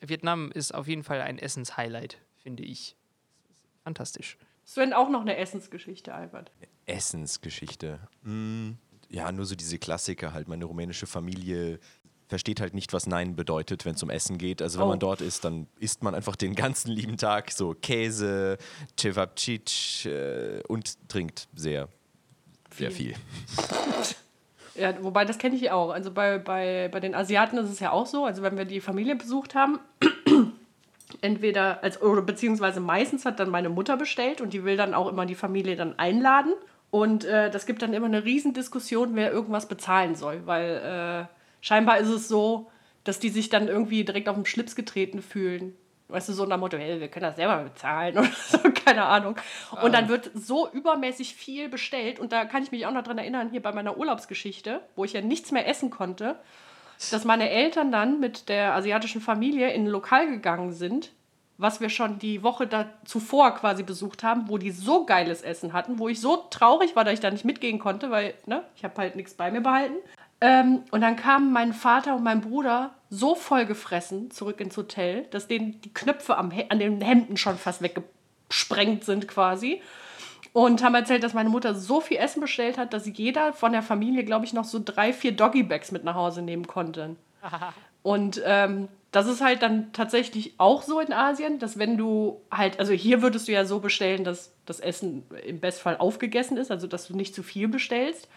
Vietnam ist auf jeden Fall ein Essenshighlight, finde ich. Fantastisch. Sven, auch noch eine Essensgeschichte, Albert. Essensgeschichte. Mm, ja, nur so diese Klassiker halt. Meine rumänische Familie versteht halt nicht, was Nein bedeutet, wenn es um Essen geht. Also wenn Oh. man dort ist, dann isst man einfach den *laughs* ganzen lieben Tag so Käse, Cevapcic äh, und trinkt sehr, sehr viel. *laughs* Ja, wobei, das kenne ich auch. Also bei, bei, bei den Asiaten ist es ja auch so. Also wenn wir die Familie besucht haben, *clears throat* entweder, als, oder beziehungsweise meistens hat dann meine Mutter bestellt und die will dann auch immer die Familie dann einladen. Und äh, das gibt dann immer eine Riesendiskussion, wer irgendwas bezahlen soll. Weil äh, scheinbar ist es so, dass die sich dann irgendwie direkt auf den Schlips getreten fühlen. Weißt du, so nach dem Motto, hey, wir können das selber bezahlen *laughs* oder so, keine Ahnung. Und dann wird so übermäßig viel bestellt. Und da kann ich mich auch noch dran erinnern, hier bei meiner Urlaubsgeschichte, wo ich ja nichts mehr essen konnte, dass meine Eltern dann mit der asiatischen Familie in ein Lokal gegangen sind, was wir schon die Woche da zuvor quasi besucht haben, wo die so geiles Essen hatten, wo ich so traurig war, dass ich da nicht mitgehen konnte, weil ne, ich habe halt nichts bei mir behalten. Ähm, und dann kamen mein Vater und mein Bruder so vollgefressen zurück ins Hotel, dass denen die Knöpfe am, an den Hemden schon fast weggesprengt sind quasi. Und haben erzählt, dass meine Mutter so viel Essen bestellt hat, dass jeder von der Familie, glaube ich, noch so drei, vier Doggy-Bags mit nach Hause nehmen konnte. *laughs* Und ähm, das ist halt dann tatsächlich auch so in Asien, dass wenn du halt, also hier würdest du ja so bestellen, dass das Essen im Bestfall aufgegessen ist, also dass du nicht zu viel bestellst.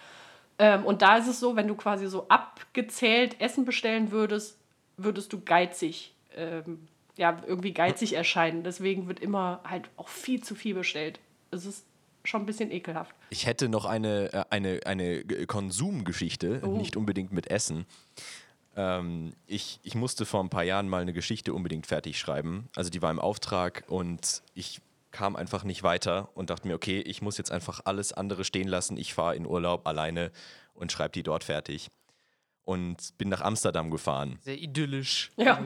Ähm, und da ist es so, wenn du quasi so abgezählt Essen bestellen würdest, würdest du geizig, ähm, ja, irgendwie geizig erscheinen. Deswegen wird immer halt auch viel zu viel bestellt. Es ist schon ein bisschen ekelhaft. Ich hätte noch eine, äh, eine, eine Konsumgeschichte, Oh. nicht unbedingt mit Essen. Ähm, ich, ich musste vor ein paar Jahren mal eine Geschichte unbedingt fertig schreiben. Also die war im Auftrag und ich kam einfach nicht weiter und dachte mir, okay, ich muss jetzt einfach alles andere stehen lassen. Ich fahre in Urlaub alleine und schreibe die dort fertig. Und bin nach Amsterdam gefahren. Sehr idyllisch. Ja.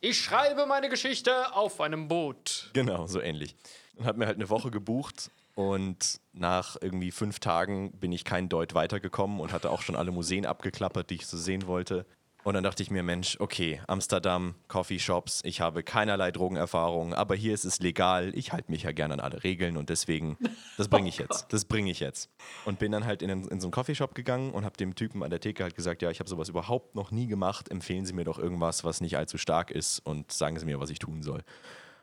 Ich schreibe meine Geschichte auf einem Boot. Genau, so ähnlich. Und habe mir halt eine Woche gebucht und nach irgendwie fünf Tagen bin ich kein Deut weitergekommen und hatte auch schon alle Museen abgeklappert, die ich so sehen wollte. Und dann dachte ich mir, Mensch, okay, Amsterdam, Coffeeshops, ich habe keinerlei Drogenerfahrung, aber hier ist es legal. Ich halte mich ja gerne an alle Regeln und deswegen, das *laughs* bringe ich jetzt. Das bringe ich jetzt. Und bin dann halt in, in so einen Coffeeshop gegangen und habe dem Typen an der Theke halt gesagt, ja, ich habe sowas überhaupt noch nie gemacht. Empfehlen Sie mir doch irgendwas, was nicht allzu stark ist und sagen Sie mir, was ich tun soll.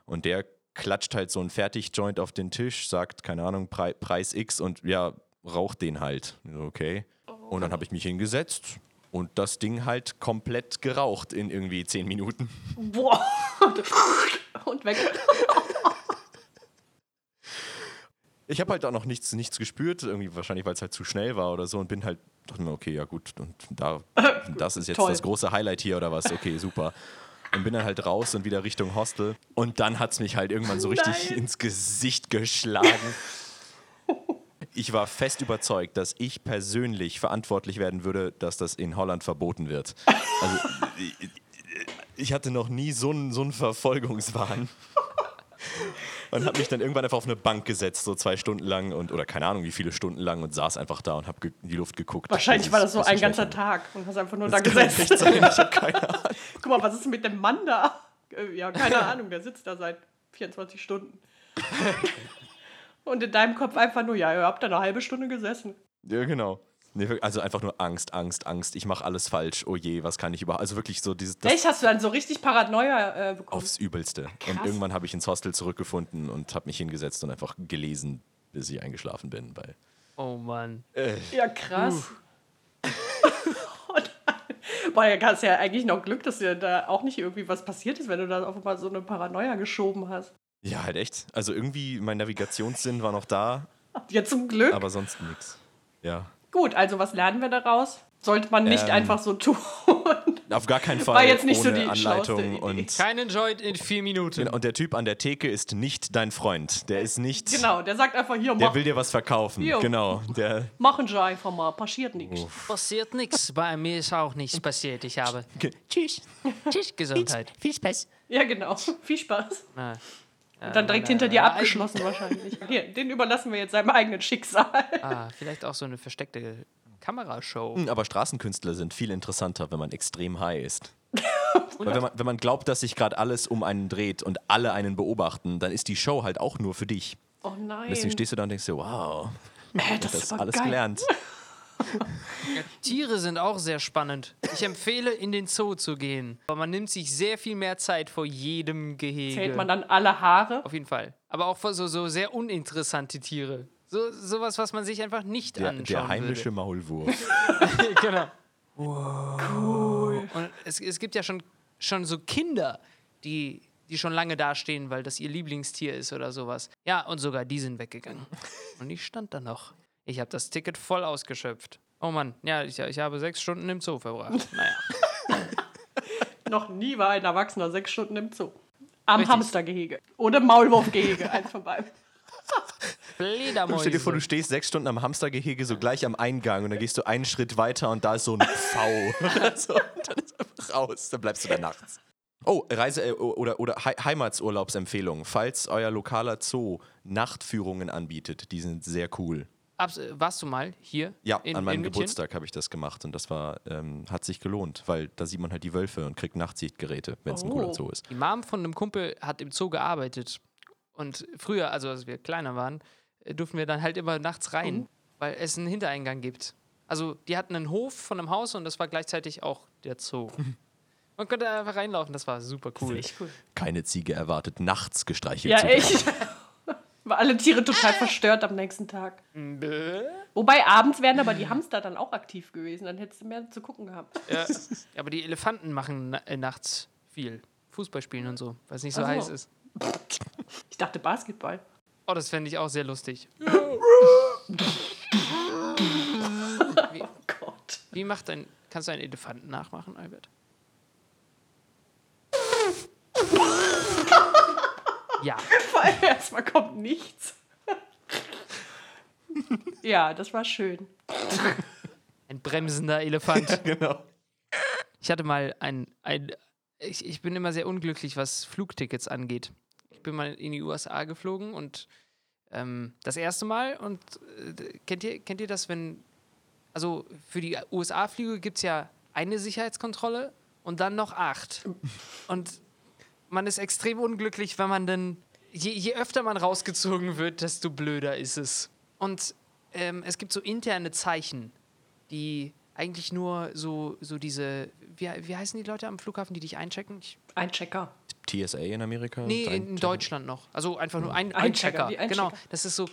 Und der klatscht halt so einen Fertig-Joint auf den Tisch, sagt, keine Ahnung, Pre Preis X und ja, raucht den halt. Okay. Und dann habe ich mich hingesetzt und das Ding halt komplett geraucht in irgendwie zehn Minuten. Boah. *laughs* Und weg. Ich habe halt auch noch nichts, nichts gespürt, irgendwie wahrscheinlich, weil es halt zu schnell war oder so und bin halt, dachte mir, okay, ja gut, und da, *laughs* das ist jetzt Toll. das große Highlight hier oder was, okay, super. Und bin dann halt raus und wieder Richtung Hostel und dann hat es mich halt irgendwann so richtig Nein. ins Gesicht geschlagen. Ich war fest überzeugt, dass ich persönlich verantwortlich werden würde, dass das in Holland verboten wird. Also *laughs* ich, hatte noch nie so einen, so einen Verfolgungswahn. Und habe mich dann irgendwann einfach auf eine Bank gesetzt, so zwei Stunden lang und oder keine Ahnung wie viele Stunden lang und saß einfach da und habe in die Luft geguckt. Wahrscheinlich war das so ein ganzer. Tag und hast einfach nur da Das kann gesetzt. sein, ich habe keine *laughs* Ahnung. Guck mal, was ist denn mit dem Mann da? Äh, Ja, keine Ahnung, der sitzt da seit 24 Stunden. *laughs* Und in deinem Kopf einfach nur, ja, ihr habt da eine halbe Stunde gesessen. Ja, genau. Nee, also einfach nur Angst, Angst, Angst. Ich mache alles falsch. Oh je, was kann ich überhaupt? Also wirklich so dieses das Echt, hast du dann so richtig Paranoia äh, bekommen? aufs Übelste. Krass. Und irgendwann habe ich ins Hostel zurückgefunden und habe mich hingesetzt und einfach gelesen, bis ich eingeschlafen bin. Weil Oh Mann. Ja, krass. Und, *laughs* boah, ja, hast ja eigentlich noch Glück, dass dir da auch nicht irgendwie was passiert ist, wenn du da auf einmal so eine Paranoia geschoben hast. Ja, halt echt. Also irgendwie mein Navigationssinn war noch da, *laughs* Ja, zum Glück. aber sonst nichts. Ja. Gut, also was lernen wir daraus? Sollte man nicht Ähm, einfach so tun. Auf gar keinen Fall War jetzt nicht so die Anleitung und Keinen Joint in vier Minuten. Genau, Und der Typ an der Theke ist nicht dein Freund. Der ist nicht. genau, der sagt einfach hier, Der mach, will dir was verkaufen. Jo. Genau. Der. machen Sie einfach mal, passiert nichts. Passiert nichts. Bei mir ist auch nichts passiert. Ich habe Tschüss. Tschüss, Gesundheit. Viel Spaß. Ja, genau. Viel Spaß. Na, Und dann direkt hinter dir abgeschlossen wahrscheinlich. Hier, den überlassen wir jetzt seinem eigenen Schicksal. Ah, vielleicht auch so eine versteckte Kamerashow. Hm, Aber Straßenkünstler sind viel interessanter, wenn man extrem high ist. *laughs* Weil wenn man, wenn man glaubt, dass sich gerade alles um einen dreht und alle einen beobachten, dann ist die Show halt auch nur für dich. Oh nein. Deswegen stehst du da und denkst dir, wow, äh, das das ist alles geil. gelernt. *laughs* Tiere sind auch sehr spannend. Ich empfehle, in den Zoo zu gehen. Aber man nimmt sich sehr viel mehr Zeit vor jedem Gehege. Zählt man dann alle Haare? Auf jeden Fall. Aber auch vor so, so sehr uninteressante Tiere. So, sowas, was man sich einfach nicht Der, anschauen der heimische Maulwurf. würde. *laughs* genau. Cool. Und es, es gibt ja schon, schon so Kinder, die, die schon lange dastehen, weil das ihr Lieblingstier ist oder sowas. Ja, und sogar die sind weggegangen. *laughs* Und ich stand da noch. Ich habe das Ticket voll ausgeschöpft. Oh Mann, ja, ich, ich habe sechs Stunden im Zoo verbracht. *laughs* Naja. Noch nie war ein Erwachsener sechs Stunden im Zoo. Am Richtig. Hamstergehege. Oder Maulwurfgehege, eins von beiden. *laughs* Fledermäuse. Stell dir vor, du stehst sechs Stunden am Hamstergehege so gleich am Eingang und dann gehst du einen Schritt weiter und da ist so ein *laughs* V. so, und dann ist einfach raus, dann bleibst du da nachts. Oh, Reise- äh, oder, oder Hei- Heimatsurlaubsempfehlung. Falls euer lokaler Zoo Nachtführungen anbietet, die sind sehr cool. Abs warst du mal hier? Ja, in, an meinem? Geburtstag habe ich das gemacht und das war, ähm, hat sich gelohnt, weil da sieht man halt die Wölfe und kriegt Nachtsichtgeräte, wenn es ein cooler Oh. Zoo ist. Die Mom von einem Kumpel hat im Zoo gearbeitet. Und früher, also als wir kleiner waren, äh, durften wir dann halt immer nachts rein, Oh. weil es einen Hintereingang gibt. Also die hatten einen Hof von einem Haus und das war gleichzeitig auch der Zoo. *laughs* Man konnte einfach reinlaufen, das war super cool. Cool. Keine Ziege erwartet, nachts gestreichelt Ja, zu werden. echt. *laughs* War alle Tiere total verstört am nächsten Tag. Bäh. Wobei abends wären aber die Hamster dann auch aktiv gewesen. Dann hättest du mehr zu gucken gehabt. Ja. aber die Elefanten machen äh, nachts viel. Fußball spielen und so, weil es nicht so so. heiß ist. Ich dachte Basketball. Oh, das fände ich auch sehr lustig. wie, Oh Gott. wie macht ein. Kannst du einen Elefanten nachmachen, Albert? *laughs* Ja. *laughs* Erstmal kommt nichts. *laughs* ja, das war schön. Ein bremsender Elefant. *laughs* Genau. Ich hatte mal ein, ein ich, ich bin immer sehr unglücklich, was Flugtickets angeht. Ich bin mal in die USA geflogen und ähm, das erste Mal und äh, kennt, ihr, kennt ihr das, wenn, also für die USA-Flüge gibt es ja eine Sicherheitskontrolle und dann noch acht. Und man ist extrem unglücklich, wenn man dann, je, je öfter man rausgezogen wird, desto blöder ist es. Und ähm, es gibt so interne Zeichen, die eigentlich nur so, so diese, wie, wie heißen die Leute am Flughafen, die dich einchecken? Ich, Ein Checker. TSA in Amerika? nee, Dein- in Deutschland noch. Also einfach nur ein Einchecker, Einchecker. Genau, Einchecker. das ist so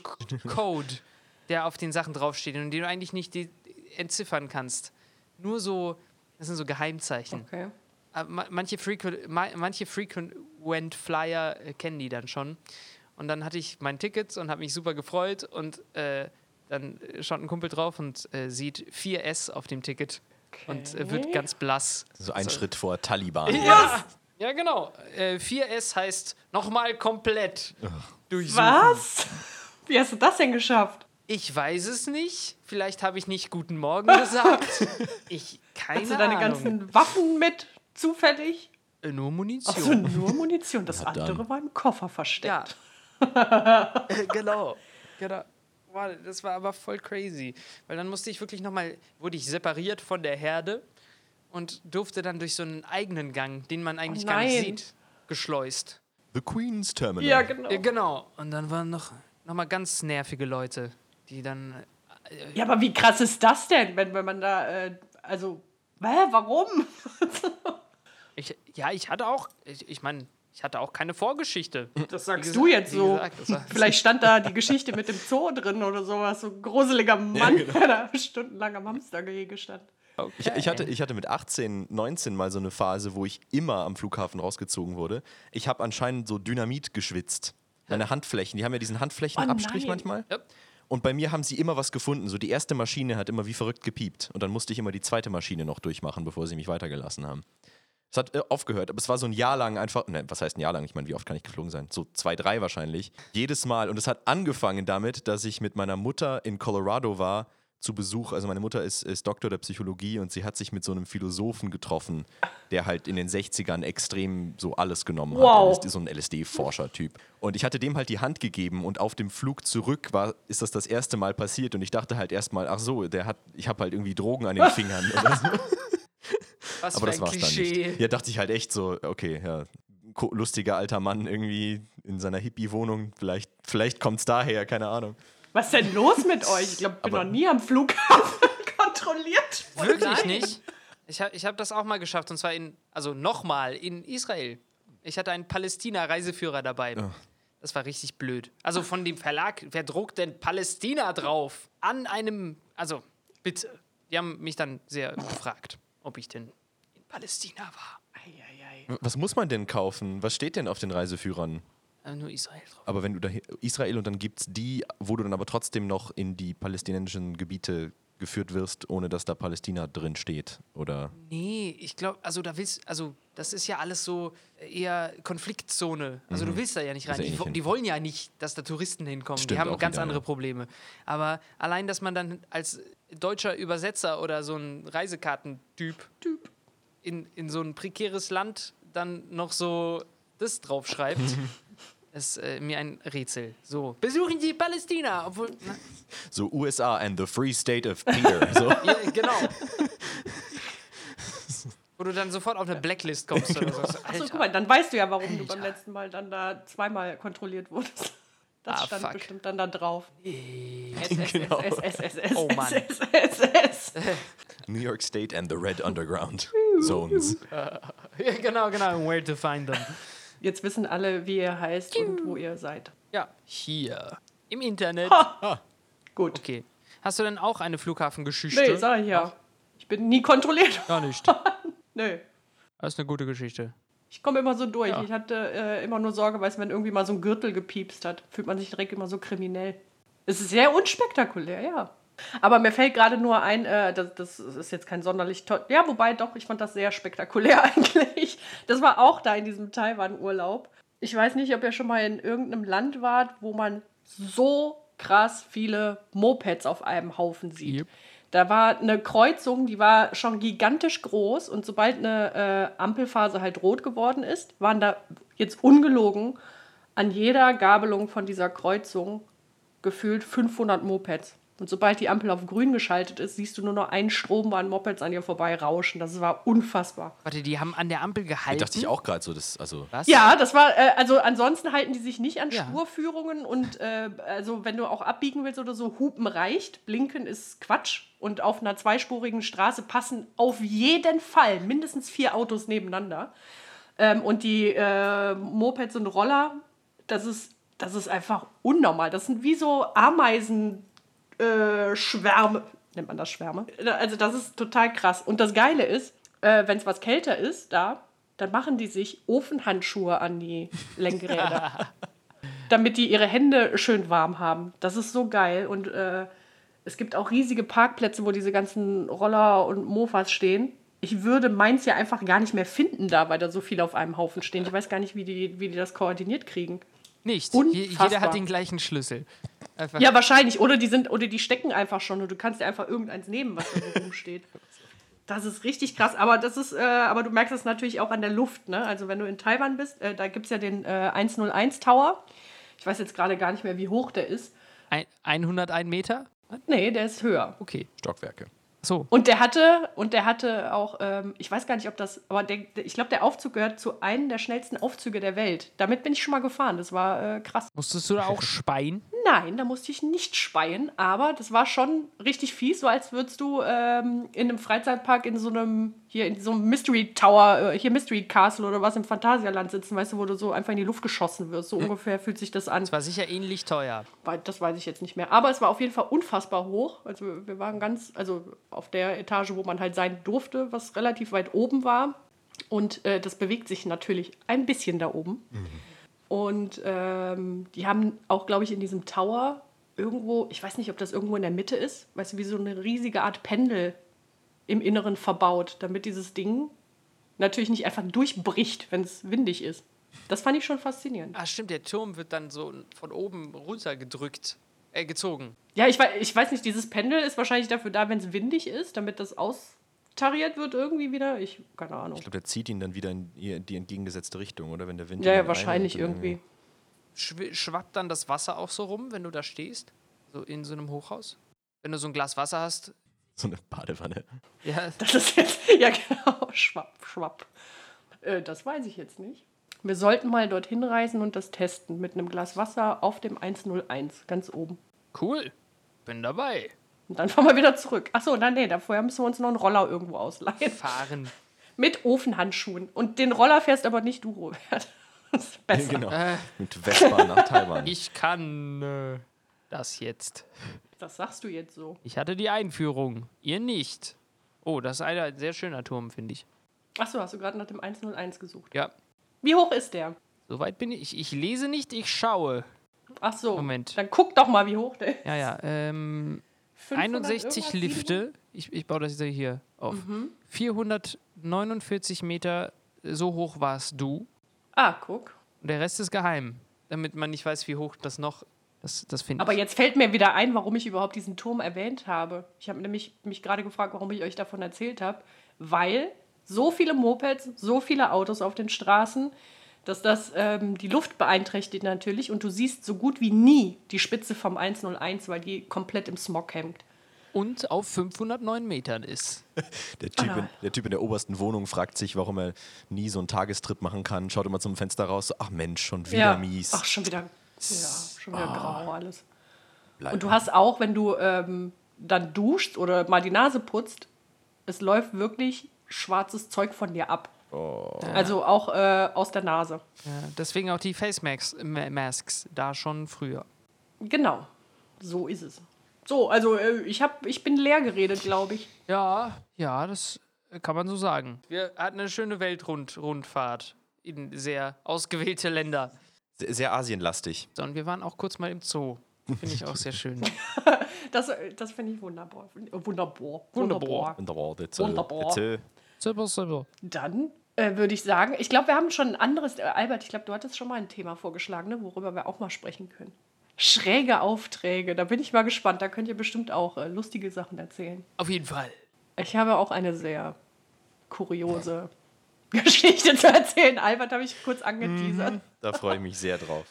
Code, der auf den Sachen draufsteht und den du eigentlich nicht entziffern kannst. Nur so, das sind so Geheimzeichen. Okay. Ma- manche Frequent, ma- manche Frequent Flyer äh, kennen die dann schon. Und dann hatte ich mein Ticket und habe mich super gefreut und äh, dann äh, schaut ein Kumpel drauf und äh, sieht 4S auf dem Ticket und äh, wird Okay. ganz blass. So ein Schritt vor Taliban. Ja, ja genau. Äh, 4S heißt nochmal komplett durchsuchen. Was? Wie hast du das denn geschafft? Ich weiß es nicht. Vielleicht habe ich nicht Guten Morgen gesagt. *laughs* Ich keine Hast du deine Ahnung. ganzen Waffen mit zufällig? Äh, nur Achso, Munition. nur Munition. Das dann. andere war im Koffer versteckt. Ja. *laughs* Äh, genau. genau. Boah, das war aber voll crazy. Weil dann musste ich wirklich nochmal, wurde ich separiert von der Herde und durfte dann durch so einen eigenen Gang, den man eigentlich gar nicht sieht, geschleust. The Queen's Terminal. Ja, genau. Ja, genau. Und dann waren noch, noch mal ganz nervige Leute, die dann. Ja, aber wie krass ist das denn, wenn, wenn man da, äh, also, hä, warum? *laughs* Ja, ich hatte auch, ich, ich meine, ich hatte auch keine Vorgeschichte. Das sagst Wie du gesagt- jetzt so. gesagt, Vielleicht stand da die Geschichte mit dem Zoo drin oder sowas. So ein gruseliger Mann, der da stundenlang am Hamstergehege stand. Ich, ich, hatte, ich hatte mit 18, 19 mal so eine Phase, wo ich immer am Flughafen rausgezogen wurde. Ich habe anscheinend so Dynamit geschwitzt. Meine Handflächen, die haben ja diesen Handflächenabstrich Oh manchmal. Ja. Und bei mir haben sie immer was gefunden. So die erste Maschine hat immer wie verrückt gepiept. Und dann musste ich immer die zweite Maschine noch durchmachen, bevor sie mich weitergelassen haben. Es hat äh, aufgehört, aber es war so ein Jahr lang einfach, ne, was heißt ein Jahr lang? Ich meine, wie oft kann ich geflogen sein? So zwei, drei wahrscheinlich. Jedes Mal. Und es hat angefangen damit, dass ich mit meiner Mutter in Colorado war zu Besuch. Also meine Mutter ist, ist Doktor der Psychologie und sie hat sich mit so einem Philosophen getroffen, der halt in den 60ern extrem so alles genommen Wow. hat. LSD, so ein LSD-Forscher-Typ. Und ich hatte dem halt die Hand gegeben und auf dem Flug zurück war, ist das das erste Mal passiert und ich dachte halt erstmal, ach so, der hat, ich habe halt irgendwie Drogen an den Fingern oder so. *laughs* *laughs* Was Aber für das ein war's dann Klischee. nicht. Ja, dachte ich halt echt so, okay, ja, lustiger alter Mann irgendwie in seiner Hippie-Wohnung, vielleicht, vielleicht kommt's daher, keine Ahnung. Was ist denn los mit *laughs* euch? Ich glaube, ich bin Aber- noch nie am Flughafen *laughs* kontrolliert. worden. Wirklich nicht? Ich habe ich hab das auch mal geschafft und zwar in, also nochmal in Israel. Ich hatte einen Palästina-Reiseführer dabei. Das war richtig blöd. Also von dem Verlag, wer druckt denn Palästina drauf? An einem, also bitte. Die haben mich dann sehr gefragt, ob ich denn in Palästina war. Eieiei. W- Was muss man denn kaufen? Was steht denn auf den Reiseführern? Äh, nur Israel drauf. Aber wenn du da Israel und dann gibt's die, wo du dann aber trotzdem noch in die palästinensischen Gebiete geführt wirst, ohne dass da Palästina drin steht, oder? Nee, ich glaube, also da willst, also das ist ja alles so eher Konfliktzone. Also du willst da ja nicht rein. Ja eh die, nicht die wollen ja nicht, dass da Touristen hinkommen. Stimmt die haben auch ganz wieder, andere ja. Probleme. Aber allein, dass man dann als deutscher Übersetzer oder so ein Reisekartentyp in, in so ein prekäres Land dann noch so das draufschreibt, *laughs* ist äh, mir ein Rätsel. So, besuchen Sie Palästina, obwohl, na, So USA and the Free State of Peter. *laughs* so. ja, genau. Wo du dann sofort auf eine Blacklist kommst oder so. Achso, Alter. guck mal, dann weißt du ja, warum du beim Alter. letzten Mal dann da zweimal kontrolliert wurdest. Das Ah, stand fuck. bestimmt dann da drauf. Genau. S, S, S, S, Oh, Mann. S, S, S, S. New York State and the Red Underground Zones. *laughs* Ja, genau, genau. Where to find them. Jetzt wissen alle, wie ihr heißt und wo ihr seid. Ja, hier. Im Internet. Gut. Okay. Hast du denn auch eine Flughafengeschichte? Nee, sag ich ja. Ich bin nie kontrolliert. Gar nicht. *laughs* Nö. Das ist eine gute Geschichte. Ich komme immer so durch. Ja. Ich hatte äh, immer nur Sorge, du, wenn irgendwie mal so ein Gürtel gepiepst hat, fühlt man sich direkt immer so kriminell. Es ist sehr unspektakulär, ja. Aber mir fällt gerade nur ein, äh, das, das ist jetzt kein sonderlich toll. Ja, wobei doch, ich fand das sehr spektakulär *laughs* eigentlich. Das war auch da in diesem Taiwan-Urlaub. Ich weiß nicht, ob ihr schon mal in irgendeinem Land wart, wo man so krass viele Mopeds auf einem Haufen sieht. Yep. Da war eine Kreuzung, die war schon gigantisch groß und sobald eine äh, Ampelphase halt rot geworden ist, waren da jetzt ungelogen an jeder Gabelung von dieser Kreuzung gefühlt 500 Mopeds. Und sobald die Ampel auf grün geschaltet ist, siehst du nur noch einen Strom an Mopeds an dir vorbei rauschen. Das war unfassbar. Warte, die haben an der Ampel gehalten. Dachte ich auch gerade so, das, also Was? Ja, das war, äh, also ansonsten halten die sich nicht an Ja. Spurführungen und äh, also wenn du auch abbiegen willst oder so, Hupen reicht, Blinken ist Quatsch. Und auf einer zweispurigen Straße passen auf jeden Fall mindestens vier Autos nebeneinander. Ähm, und die äh, Mopeds und Roller, das ist, das ist einfach unnormal. Das sind wie so Ameisenschwärme. Äh, Schwärme. Nennt man das Schwärme? Also das ist total krass. Und das Geile ist, äh, wenn es was kälter ist da, dann machen die sich Ofenhandschuhe an die Lenkräder. *laughs* damit die ihre Hände schön warm haben. Das ist so geil. Und äh, es gibt auch riesige Parkplätze, wo diese ganzen Roller und Mofas stehen. Ich würde meins ja einfach gar nicht mehr finden da, weil da so viele auf einem Haufen stehen. Ich weiß gar nicht, wie die, wie die das koordiniert kriegen. Nicht. Unfassbar. jeder hat den gleichen Schlüssel. Einfach. Ja, wahrscheinlich. Oder die sind, oder die stecken einfach schon und du kannst dir einfach irgendeins nehmen, was da so rumsteht. Das ist richtig krass, aber das ist, äh, aber du merkst es natürlich auch an der Luft, ne? Also wenn du in Taiwan bist, äh, da gibt es ja den äh, 101 Tower. Ich weiß jetzt gerade gar nicht mehr, wie hoch der ist. Ein, 101 Meter? Nee, der ist höher. Okay. Stockwerke. So. Und der hatte, und der hatte auch, ähm, ich weiß gar nicht, ob das, aber der, ich glaube, der Aufzug gehört zu einem der schnellsten Aufzüge der Welt. Damit bin ich schon mal gefahren. Das war äh, krass. Musstest du da auch *laughs* speien? Nein, da musste ich nicht speien, aber das war schon richtig fies, so als würdest du ähm, in einem Freizeitpark in so einem, hier in so einem Mystery Tower, äh, hier Mystery Castle oder was im Phantasialand sitzen, weißt du, wo du so einfach in die Luft geschossen wirst. So ungefähr fühlt sich das an. Das war sicher ähnlich teuer. Das weiß ich jetzt nicht mehr. Aber es war auf jeden Fall unfassbar hoch. Also wir- waren ganz, also auf der Etage, wo man halt sein durfte, was relativ weit oben war. Und äh, das bewegt sich natürlich ein bisschen da oben. Und ähm, die haben auch, glaube ich, in diesem Tower irgendwo, ich weiß nicht, ob das irgendwo in der Mitte ist, weißt du, wie so eine riesige Art Pendel im Inneren verbaut, damit dieses Ding natürlich nicht einfach durchbricht, wenn es windig ist. Das fand ich schon faszinierend. Ah, stimmt, der Turm wird dann so von oben runter gedrückt. Äh, gezogen. Ja, ich weiß, ich weiß nicht, dieses Pendel ist wahrscheinlich dafür da, wenn es windig ist, damit das austariert wird irgendwie wieder. Ich, keine Ahnung. Ich glaube, der zieht ihn dann wieder in die entgegengesetzte Richtung, oder? Wenn der Wind Ja, ja, in wahrscheinlich irgendwie. Schw schwappt dann das Wasser auch so rum, wenn du da stehst? So in so einem Hochhaus? Wenn du so ein Glas Wasser hast? So eine Badewanne. Ja, *laughs* Das ist jetzt, *laughs* ja genau, schwapp, schwapp. Äh, das weiß ich jetzt nicht. Wir sollten mal dorthin reisen und das testen mit einem Glas Wasser auf dem 101, ganz oben. cool. Bin dabei. Und dann *laughs* fahren wir wieder zurück. Achso, nein, nee, vorher müssen wir uns noch einen Roller irgendwo ausleihen. Fahren. Mit Ofenhandschuhen. Und den Roller fährst aber nicht du, Robert. *laughs* Das ist besser. genau. Äh, Mit Vespa nach *laughs* Taiwan. ich kann äh, das jetzt. Das sagst du jetzt so. Ich hatte die Einführung. Ihr nicht. Oh, das ist ein sehr schöner Turm, finde ich. Achso, hast du gerade nach dem 101 gesucht. Ja. Wie hoch ist der? Soweit bin ich. Ich lese nicht, ich schaue. Ach so. Moment. Dann guck doch mal, wie hoch der ist. Ja, ja. Ähm, 500 61 irgendwas, Lifte. Ich, ich baue das jetzt hier auf. 449 Meter, so hoch warst du. Ah, guck. Und der Rest ist geheim. Damit man nicht weiß, wie hoch das noch. Das, das Aber ich. jetzt fällt mir wieder ein, warum ich überhaupt diesen Turm erwähnt habe. Ich habe nämlich mich gerade gefragt, warum ich euch davon erzählt habe. Weil so viele Mopeds, so viele Autos auf den Straßen, dass das ähm, die Luft beeinträchtigt natürlich. Und du siehst so gut wie nie die Spitze vom 101, weil die komplett im Smog hängt. Und auf 509 Metern ist. *laughs* Der typ, Ah. in, der typ in der obersten Wohnung fragt sich, warum er nie so einen Tagestrip machen kann. Schaut immer zum Fenster raus. So, ach Mensch, schon wieder mies. Ach, schon wieder, ja, schon wieder grau alles. Bleib Und du mal. hast auch, wenn du ähm, dann duschst oder mal die Nase putzt, es läuft wirklich schwarzes Zeug von dir ab. Also auch äh, aus der Nase. Ja, deswegen auch die Face Masks, Ma- Masks da schon früher. Genau, so ist es. So, also äh, ich, hab, ich bin leer geredet, glaube ich. Ja, ja, das kann man so sagen. Wir hatten eine schöne Weltrundfahrt in sehr ausgewählte Länder. Sehr, sehr asienlastig. So, und wir waren auch kurz mal im Zoo. Finde ich auch sehr schön. *laughs* Das, äh, das finde ich wunderbar. Wunderbar. Wunderbar. Wunderbar. Wunderbar. Super, super. Dann äh, würde ich sagen. Ich glaube, wir haben schon ein anderes. Äh, Albert, ich glaube, du hattest schon mal ein Thema vorgeschlagen, ne, worüber wir auch mal sprechen können. Schräge Aufträge, da bin ich mal gespannt. Da könnt ihr bestimmt auch äh, lustige Sachen erzählen. Auf jeden Fall. Ich habe auch eine sehr kuriose *laughs* Geschichte zu erzählen. Albert habe ich kurz angeteasert. Da freue ich mich sehr drauf.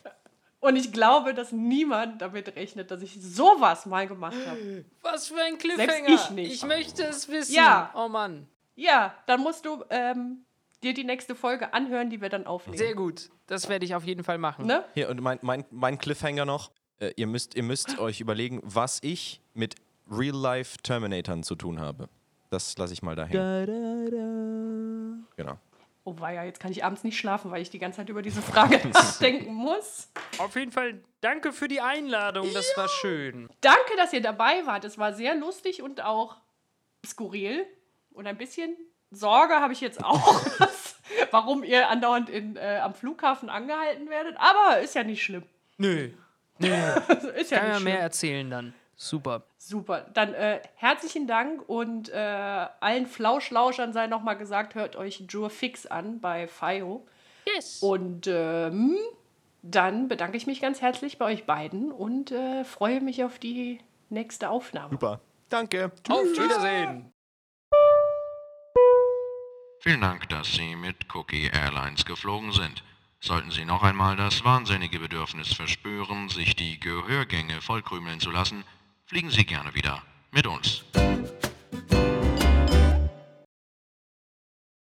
Und ich glaube, dass niemand damit rechnet, dass ich sowas mal gemacht habe. Was für ein Cliffhanger. ich nicht. Ich möchte es wissen. Ja. Oh Mann. Ja, dann musst du ähm, dir die nächste Folge anhören, die wir dann aufnehmen. Sehr gut. Das werde ich auf jeden Fall machen. Ne? Hier, und mein, mein, mein Cliffhanger noch. Äh, ihr, müsst, ihr müsst euch überlegen, was ich mit Real-Life Terminatoren zu tun habe. Das lasse ich mal dahin. Genau. Oh weia, jetzt kann ich abends nicht schlafen, weil ich die ganze Zeit über diese Frage *laughs* nachdenken muss. Auf jeden Fall danke für die Einladung. Das war schön. Danke, dass ihr dabei wart. Es war sehr lustig und auch skurril. Und ein bisschen Sorge habe ich jetzt auch, *laughs* warum ihr andauernd in, äh, am Flughafen angehalten werdet. Aber ist ja nicht schlimm. Nö. *laughs* Nö. ist ja Kann nicht ja schlimm. mehr erzählen dann. Super. Super. Dann äh, herzlichen Dank und äh, allen Flauschlauschern sei nochmal gesagt, hört euch Jure Fix an bei FIO. Yes. Und ähm, dann bedanke ich mich ganz herzlich bei euch beiden und äh, freue mich auf die nächste Aufnahme. Super. Danke. Auf Wiedersehen. Vielen Dank, dass Sie mit Cookie Airlines geflogen sind. Sollten Sie noch einmal das wahnsinnige Bedürfnis verspüren, sich die Gehörgänge vollkrümeln zu lassen, fliegen Sie gerne wieder mit uns.